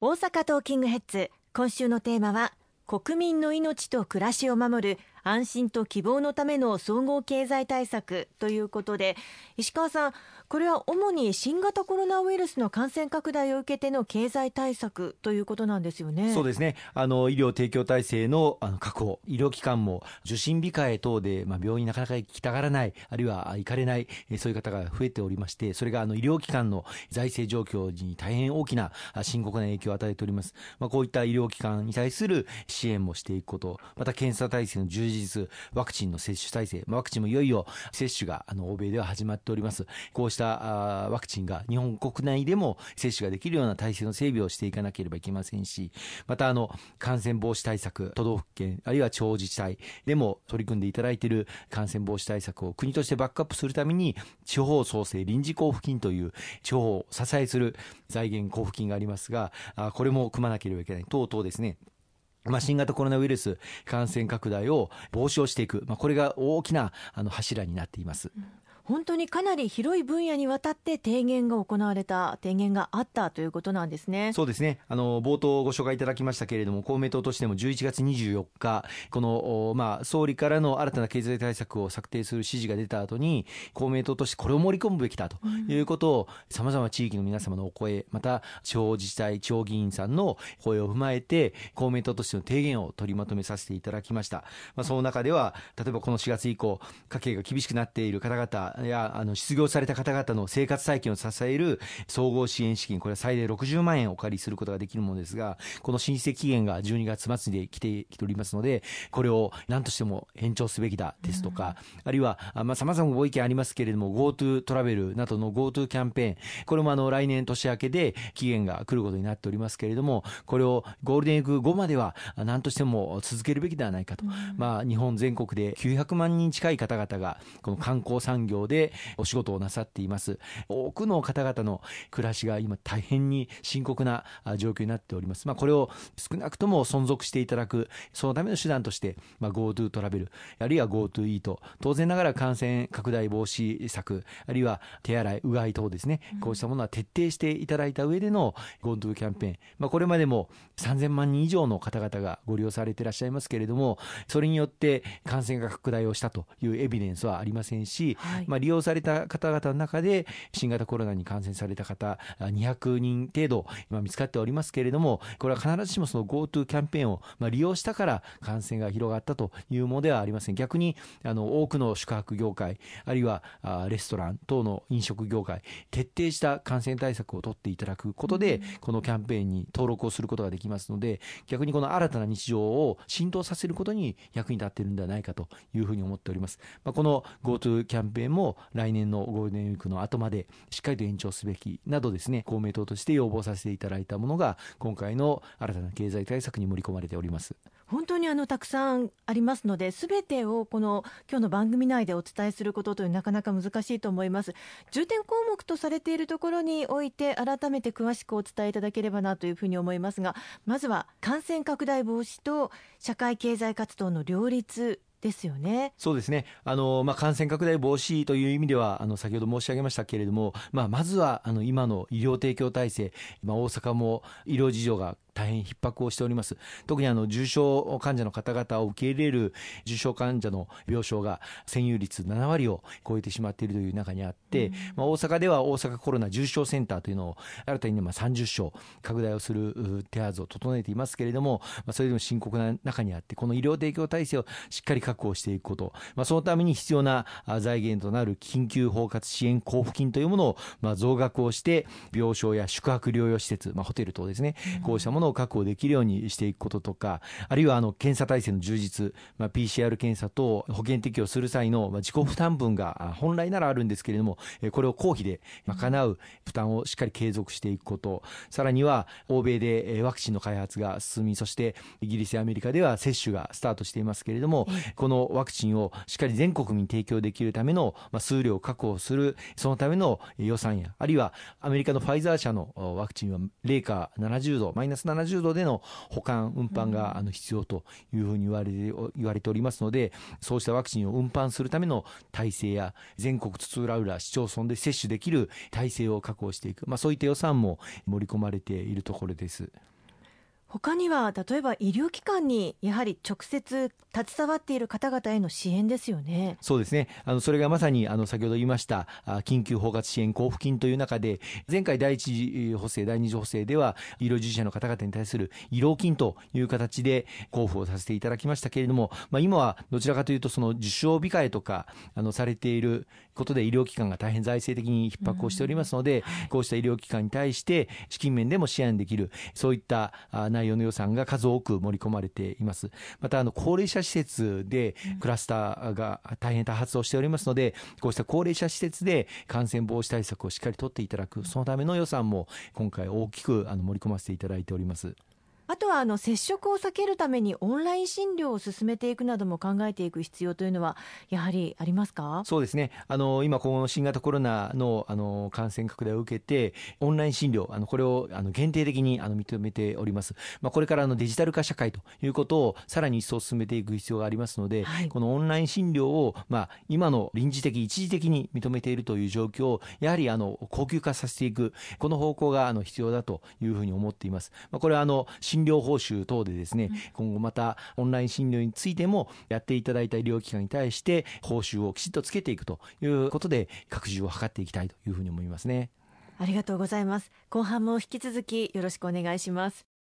大阪トーキングヘッズ。今週のテーマは国民の命と暮らしを守る安心と希望のための総合経済対策ということで石川さんこれは主に新型コロナウイルスの感染拡大を受けての経済対策ということなんですよね。そうですね。あの医療提供体制のあの確保、医療機関も受診控え等でまあ病院になかなか行きたがらない、あるいは行かれないそういう方が増えておりまして、それがあの医療機関の財政状況に大変大きな深刻な影響を与えております。まあこういった医療機関に対する支援もしていくこと、また検査体制の充実、ワクチンの接種体制、ワクチンもいよいよ接種があの欧米では始まっております。こうしたワクチンが日本国内でも接種ができるような体制の整備をしていかなければいけませんし、またあの感染防止対策、都道府県、あるいは地方自治体でも取り組んでいただいている感染防止対策を国としてバックアップするために、地方創生臨時交付金という地方を支えする財源交付金がありますが、これも組まなければいけない等々ですね。まあ、新型コロナウイルス感染拡大を防止をしていく、まあ、これが大きなあの柱になっています。うん本当にかなり広い分野にわたって提言が行われた、提言があったということなんですね。そうですね。あの、冒頭ご紹介いただきましたけれども、公明党としても11月24日、この、まあ、総理からの新たな経済対策を策定する指示が出た後に、公明党としてこれを盛り込むべきだということを、さまざま地域の皆様のお声、また、地方自治体、地方議員さんの声を踏まえて、公明党としての提言を取りまとめさせていただきました。まあ、その中では、例えばこの4月以降、家計が厳しくなっている方々、やあの失業された方々の生活再建を支える総合支援資金、これは最大60万円お借りすることができるものですが、この申請期限が12月末で来てきておりますので、これを何としても延長すべきだですとか、あるいは、まあ、様々ご意見ありますけれども、GoTo トラベルなどの GoTo キャンペーン、これもあの来年年明けで期限が来ることになっておりますけれども、これをゴールデンウィーク後までは何としても続けるべきではないかと。まあ、日本全国で900万人近い方々が、この観光産業でお仕事をなさっています。多くの方々の暮らしが今大変に深刻な状況になっております。まあ、これを少なくとも存続していただく、そのための手段として、まあ、GoTo トラベル、あるいは GoTo イート、当然ながら感染拡大防止策、あるいは手洗い、うがい等ですね、こうしたものは徹底していただいた上での GoTo キャンペーン、まあ、これまでも3000万人以上の方々がご利用されていらっしゃいますけれども、それによって感染が拡大をしたというエビデンスはありませんし、はい、まあ、利用された方々の中で新型コロナに感染された方200人程度今見つかっておりますけれども、これは必ずしもその GoTo キャンペーンをまあ利用したから感染が広がったというものではありません。逆にあの多くの宿泊業界、あるいはレストラン等の飲食業界、徹底した感染対策を取っていただくことで、このキャンペーンに登録をすることができますので、逆にこの新たな日常を浸透させることに役に立っているんではないかというふうに思っております。まあ、この GoTo キャンペーンも来年のゴールデンウィークの後までしっかりと延長すべきなどですね、公明党として要望させていただいたものが、今回の新たな経済対策に盛り込まれております。本当にあのたくさんありますので、すべてをこの今日の番組内でお伝えすることというなかなか難しいと思います。重点項目とされているところにおいて改めて詳しくお伝えいただければなというふうに思いますが、まずは感染拡大防止と社会経済活動の両立ですよね。そうですね。あの、まあ、感染拡大防止という意味では、あの、先ほど申し上げましたけれども、まあ、まずは、あの、今の医療提供体制、まあ、大阪も医療事情が大変逼迫をしております。特にあの重症患者の方々を受け入れる重症患者の病床が占有率7割を超えてしまっているという中にあって、うん、まあ、大阪では大阪コロナ重症センターというのを新たにまあ30床拡大をする手はずを整えていますけれども、まあ、それでも深刻な中にあって、この医療提供体制をしっかり確保していくこと、まあ、そのために必要な財源となる緊急包括支援交付金というものをまあ増額をして、病床や宿泊療養施設、まあ、ホテル等ですね、こうしたものを確保できるようにしていくこととか、あるいはあの検査体制の充実、まあ、PCR 検査と保険適用する際の自己負担分が本来ならあるんですけれども、これを公費で賄う負担をしっかり継続していくこと、さらには欧米でワクチンの開発が進み、そしてイギリスやアメリカでは接種がスタートしていますけれども、このワクチンをしっかり全国民に提供できるための数量を確保する、そのための予算や、あるいはアメリカのファイザー社のワクチンは零下70度、マイナス70 360度での保管、運搬があの必要というふうに言われて言われておりますので、そうしたワクチンを運搬するための体制や、全国津々浦々市町村で接種できる体制を確保していく、まあ、そういった予算も盛り込まれているところです。他には例えば医療機関にやはり直接携わっている方々への支援ですよね。そうですね。あのそれがまさにあの先ほど言いました緊急包括支援交付金という中で前回第一次補正第二次補正では医療従事者の方々に対する医療金という形で交付をさせていただきましたけれども、まあ、今はどちらかというとその受傷控えとかあのされていることで医療機関が大変財政的に逼迫をしておりますので、こうした医療機関に対して資金面でも支援できるそういった内容の予算が数多く盛り込まれています。またあの高齢者施設でクラスターが大変多発をしておりますので、こうした高齢者施設で感染防止対策をしっかりとっていただく、そのための予算も今回大きくあの盛り込ませていただいております。あとはあの接触を避けるためにオンライン診療を進めていくなども考えていく必要というのはやはりありますか？そうですね。あの今この新型コロナのあの感染拡大を受けてオンライン診療あのこれをあの限定的にあの認めております、まあ、これからのデジタル化社会ということをさらに一層進めていく必要がありますので、はい、このオンライン診療を、まあ、今の臨時的一時的に認めているという状況をやはりあの高級化させていくこの方向があの必要だというふうに思っています、まあ、これはあの診療報酬等でですね、今後またオンライン診療についてもやっていただいた医療機関に対して報酬をきちっとつけていくということで拡充を図っていきたいというふうに思いますね。ありがとうございます。後半も引き続きよろしくお願いします。